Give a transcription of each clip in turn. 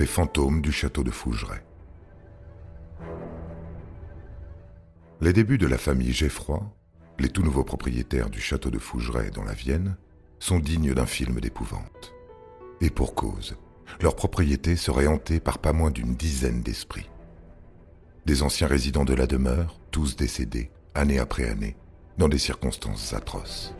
Les fantômes du château de Fougeray. Les débuts de la famille Geffroy, les tout nouveaux propriétaires du château de Fougeray dans la Vienne, sont dignes d'un film d'épouvante. Et pour cause, leur propriété serait hantée par pas moins d'une dizaine d'esprits. Des anciens résidents de la demeure, tous décédés, année après année, dans des circonstances atroces.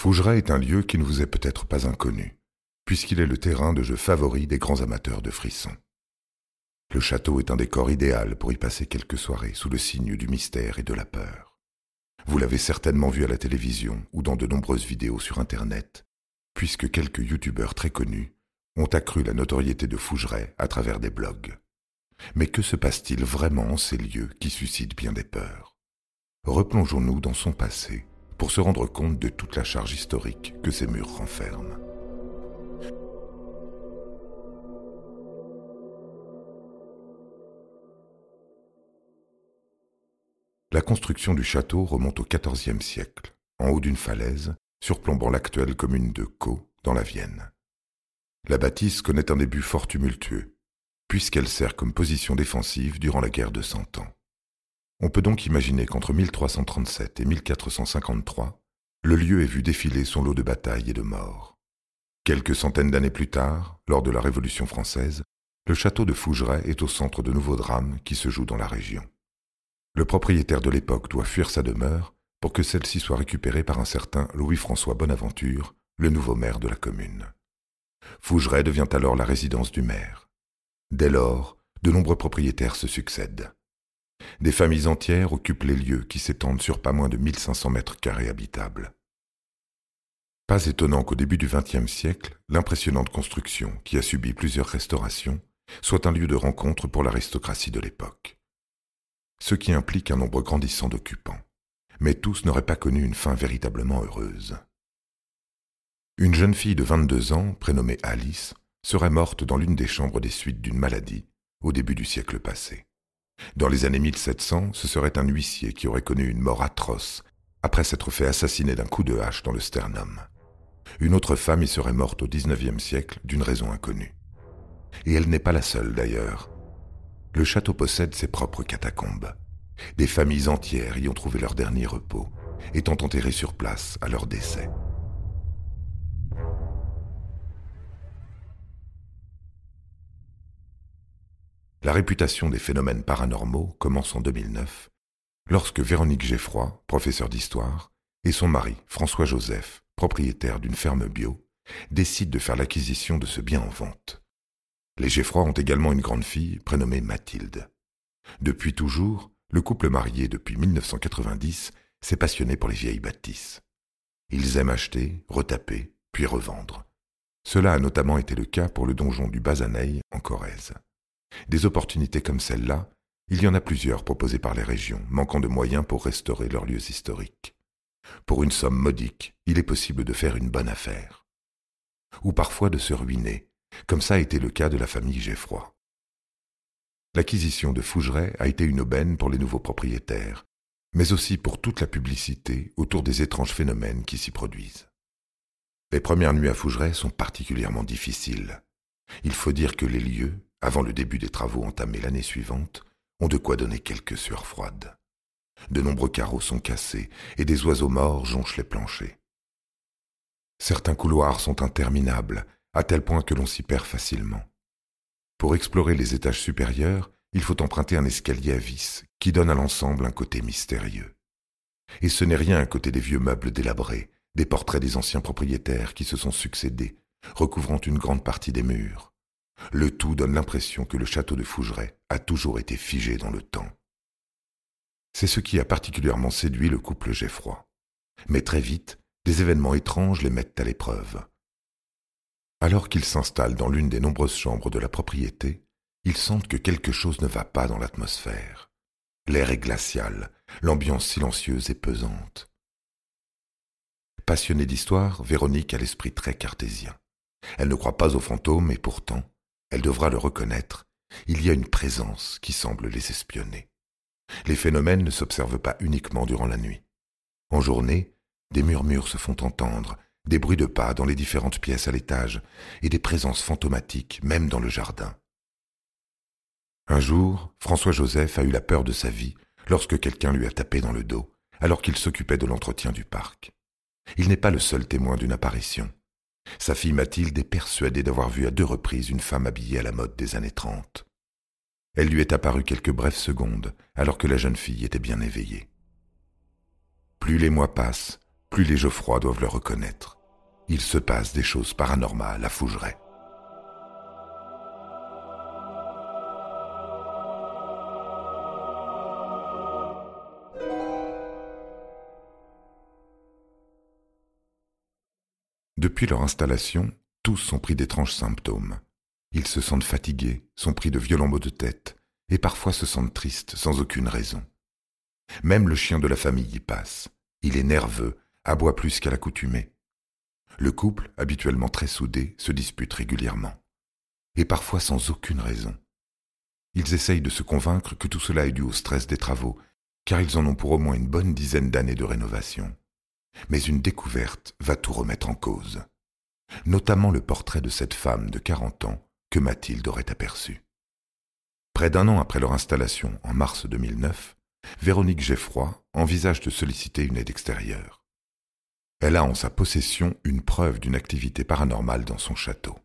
Fougeray est un lieu qui ne vous est peut-être pas inconnu, puisqu'il est le terrain de jeu favori des grands amateurs de frissons. Le château est un décor idéal pour y passer quelques soirées sous le signe du mystère et de la peur. Vous l'avez certainement vu à la télévision ou dans de nombreuses vidéos sur Internet, puisque quelques youtubeurs très connus ont accru la notoriété de Fougeray à travers des blogs. Mais que se passe-t-il vraiment en ces lieux qui suscitent bien des peurs? Replongeons-nous dans son passé pour se rendre compte de toute la charge historique que ces murs renferment. La construction du château remonte au XIVe siècle, en haut d'une falaise, surplombant l'actuelle commune de Caux, dans la Vienne. La bâtisse connaît un début fort tumultueux, puisqu'elle sert comme position défensive durant la guerre de Cent Ans. On peut donc imaginer qu'entre 1337 et 1453, le lieu ait vu défiler son lot de batailles et de morts. Quelques centaines d'années plus tard, lors de la Révolution française, le château de Fougeray est au centre de nouveaux drames qui se jouent dans la région. Le propriétaire de l'époque doit fuir sa demeure pour que celle-ci soit récupérée par un certain Louis-François Bonaventure, le nouveau maire de la commune. Fougeray devient alors la résidence du maire. Dès lors, de nombreux propriétaires se succèdent. Des familles entières occupent les lieux qui s'étendent sur pas moins de 1500 mètres carrés habitables. Pas étonnant qu'au début du XXe siècle, l'impressionnante construction, qui a subi plusieurs restaurations, soit un lieu de rencontre pour l'aristocratie de l'époque. Ce qui implique un nombre grandissant d'occupants. Mais tous n'auraient pas connu une fin véritablement heureuse. Une jeune fille de 22 ans, prénommée Alice, serait morte dans l'une des chambres des suites d'une maladie au début du siècle passé. Dans les années 1700, ce serait un huissier qui aurait connu une mort atroce après s'être fait assassiner d'un coup de hache dans le sternum. Une autre femme y serait morte au XIXe siècle d'une raison inconnue. Et elle n'est pas la seule d'ailleurs. Le château possède ses propres catacombes. Des familles entières y ont trouvé leur dernier repos, étant enterrées sur place à leur décès. La réputation des phénomènes paranormaux commence en 2009, lorsque Véronique Geffroy, professeure d'histoire, et son mari, François Joseph, propriétaire d'une ferme bio, décident de faire l'acquisition de ce bien en vente. Les Geffroy ont également une grande fille prénommée Mathilde. Depuis toujours, le couple marié depuis 1990 s'est passionné pour les vieilles bâtisses. Ils aiment acheter, retaper, puis revendre. Cela a notamment été le cas pour le donjon du Bazaneil en Corrèze. Des opportunités comme celle-là, il y en a plusieurs proposées par les régions, manquant de moyens pour restaurer leurs lieux historiques. Pour une somme modique, il est possible de faire une bonne affaire. Ou parfois de se ruiner, comme ça a été le cas de la famille Geffroy. L'acquisition de Fougeray a été une aubaine pour les nouveaux propriétaires, mais aussi pour toute la publicité autour des étranges phénomènes qui s'y produisent. Les premières nuits à Fougeray sont particulièrement difficiles. Il faut dire que les lieux, avant le début des travaux entamés l'année suivante, ont de quoi donner quelques sueurs froides. De nombreux carreaux sont cassés et des oiseaux morts jonchent les planchers. Certains couloirs sont interminables, à tel point que l'on s'y perd facilement. Pour explorer les étages supérieurs, il faut emprunter un escalier à vis qui donne à l'ensemble un côté mystérieux. Et ce n'est rien à côté des vieux meubles délabrés, des portraits des anciens propriétaires qui se sont succédés, recouvrant une grande partie des murs. Le tout donne l'impression que le château de Fougeray a toujours été figé dans le temps. C'est ce qui a particulièrement séduit le couple Geffroy. Mais très vite, des événements étranges les mettent à l'épreuve. Alors qu'ils s'installent dans l'une des nombreuses chambres de la propriété, ils sentent que quelque chose ne va pas dans l'atmosphère. L'air est glacial, l'ambiance silencieuse et pesante. Passionnée d'histoire, Véronique a l'esprit très cartésien. Elle ne croit pas aux fantômes et pourtant, elle devra le reconnaître, il y a une présence qui semble les espionner. Les phénomènes ne s'observent pas uniquement durant la nuit. En journée, des murmures se font entendre, des bruits de pas dans les différentes pièces à l'étage, et des présences fantomatiques même dans le jardin. Un jour, François-Joseph a eu la peur de sa vie lorsque quelqu'un lui a tapé dans le dos, alors qu'il s'occupait de l'entretien du parc. Il n'est pas le seul témoin d'une apparition. Sa fille Mathilde est persuadée d'avoir vu à deux reprises une femme habillée à la mode des années trente. Elle lui est apparue quelques brèves secondes, alors que la jeune fille était bien éveillée. Plus les mois passent, plus les Geoffroy doivent le reconnaître. Il se passe des choses paranormales à Fougeray. Depuis leur installation, tous sont pris d'étranges symptômes. Ils se sentent fatigués, sont pris de violents maux de tête, et parfois se sentent tristes sans aucune raison. Même le chien de la famille y passe. Il est nerveux, aboie plus qu'à l'accoutumée. Le couple, habituellement très soudé, se dispute régulièrement, et parfois sans aucune raison. Ils essayent de se convaincre que tout cela est dû au stress des travaux, car ils en ont pour au moins une bonne dizaine d'années de rénovation. Mais une découverte va tout remettre en cause, notamment le portrait de cette femme de quarante ans que Mathilde aurait aperçu. Près d'un an après leur installation, en mars 2009, Véronique Geffroy envisage de solliciter une aide extérieure. Elle a en sa possession une preuve d'une activité paranormale dans son château.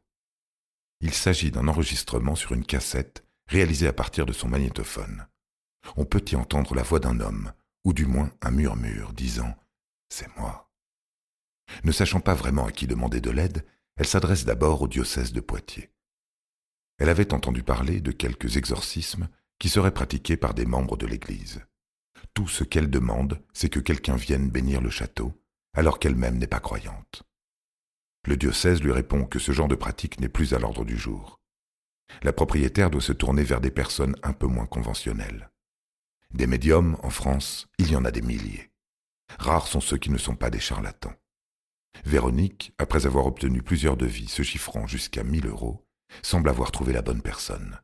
Il s'agit d'un enregistrement sur une cassette réalisé à partir de son magnétophone. On peut y entendre la voix d'un homme, ou du moins un murmure disant c'est moi. Ne sachant pas vraiment à qui demander de l'aide, elle s'adresse d'abord au diocèse de Poitiers. Elle avait entendu parler de quelques exorcismes qui seraient pratiqués par des membres de l'Église. Tout ce qu'elle demande, c'est que quelqu'un vienne bénir le château, alors qu'elle-même n'est pas croyante. Le diocèse lui répond que ce genre de pratique n'est plus à l'ordre du jour. La propriétaire doit se tourner vers des personnes un peu moins conventionnelles. Des médiums, en France, il y en a des milliers. Rares sont ceux qui ne sont pas des charlatans. Véronique, après avoir obtenu plusieurs devis se chiffrant jusqu'à mille euros, semble avoir trouvé la bonne personne.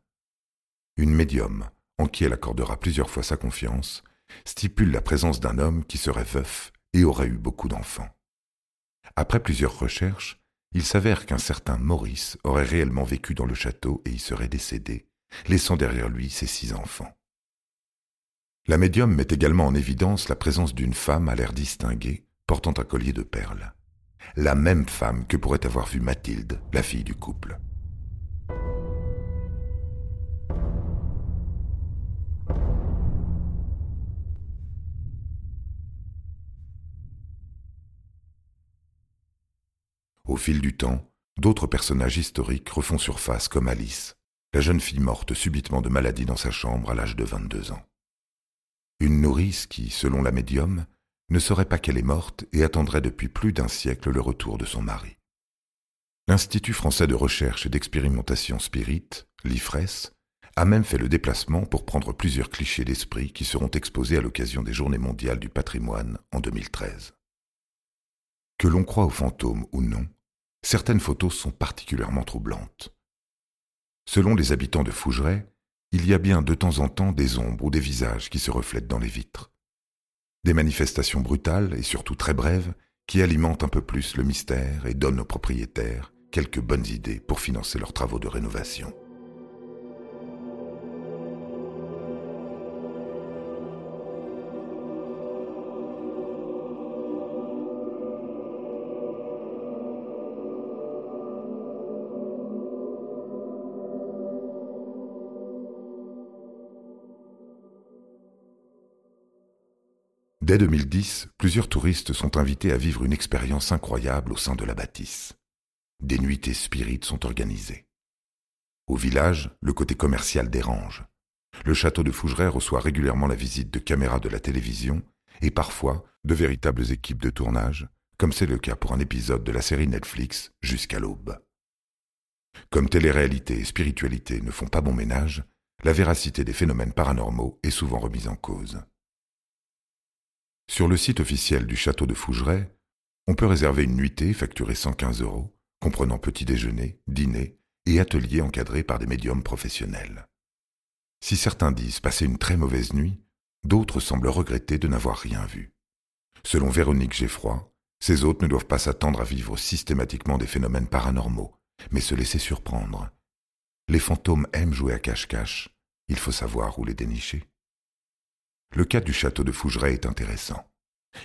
Une médium, en qui elle accordera plusieurs fois sa confiance, stipule la présence d'un homme qui serait veuf et aurait eu beaucoup d'enfants. Après plusieurs recherches, il s'avère qu'un certain Maurice aurait réellement vécu dans le château et y serait décédé, laissant derrière lui ses six enfants. La médium met également en évidence la présence d'une femme à l'air distingué, portant un collier de perles. La même femme que pourrait avoir vu Mathilde, la fille du couple. Au fil du temps, d'autres personnages historiques refont surface comme Alice, la jeune fille morte subitement de maladie dans sa chambre à l'âge de 22 ans. Une nourrice qui, selon la médium, ne saurait pas qu'elle est morte et attendrait depuis plus d'un siècle le retour de son mari. L'Institut français de recherche et d'expérimentation spirit, l'IFRES, a même fait le déplacement pour prendre plusieurs clichés d'esprit qui seront exposés à l'occasion des Journées mondiales du patrimoine en 2013. Que l'on croit aux fantômes ou non, certaines photos sont particulièrement troublantes. Selon les habitants de Fougeray, il y a bien de temps en temps des ombres ou des visages qui se reflètent dans les vitres. Des manifestations brutales et surtout très brèves qui alimentent un peu plus le mystère et donnent aux propriétaires quelques bonnes idées pour financer leurs travaux de rénovation. Dès 2010, plusieurs touristes sont invités à vivre une expérience incroyable au sein de la bâtisse. des nuitées spirites sont organisées. Au village, le côté commercial dérange. Le château de Fougeray reçoit régulièrement la visite de caméras de la télévision et parfois de véritables équipes de tournage, comme c'est le cas pour un épisode de la série Netflix Jusqu'à l'aube. Comme télé-réalité et spiritualité ne font pas bon ménage, la véracité des phénomènes paranormaux est souvent remise en cause. Sur le site officiel du château de Fougeray, on peut réserver une nuitée facturée 115 euros, comprenant petit déjeuner, dîner et atelier encadrés par des médiums professionnels. Si certains disent passer une très mauvaise nuit, d'autres semblent regretter de n'avoir rien vu. Selon Véronique Geffroy, ces hôtes ne doivent pas s'attendre à vivre systématiquement des phénomènes paranormaux, mais se laisser surprendre. Les fantômes aiment jouer à cache-cache, il faut savoir où les dénicher. Le cas du château de Fougeray est intéressant.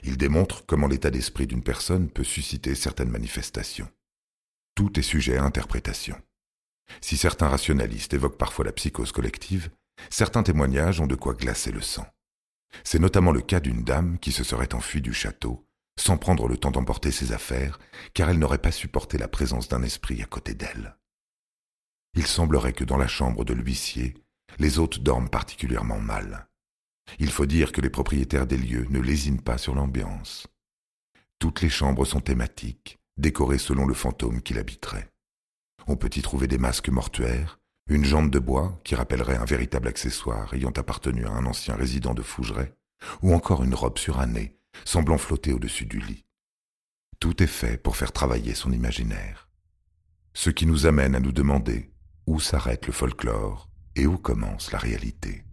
Il démontre comment l'état d'esprit d'une personne peut susciter certaines manifestations. Tout est sujet à interprétation. Si certains rationalistes évoquent parfois la psychose collective, certains témoignages ont de quoi glacer le sang. C'est notamment le cas d'une dame qui se serait enfuie du château, sans prendre le temps d'emporter ses affaires, car elle n'aurait pas supporté la présence d'un esprit à côté d'elle. Il semblerait que dans la chambre de l'huissier, les hôtes dorment particulièrement mal. Il faut dire que les propriétaires des lieux ne lésinent pas sur l'ambiance. Toutes les chambres sont thématiques, décorées selon le fantôme qui l'habiterait. On peut y trouver des masques mortuaires, une jambe de bois qui rappellerait un véritable accessoire ayant appartenu à un ancien résident de Fougeray, ou encore une robe surannée, semblant flotter au-dessus du lit. Tout est fait pour faire travailler son imaginaire. Ce qui nous amène à nous demander où s'arrête le folklore et où commence la réalité.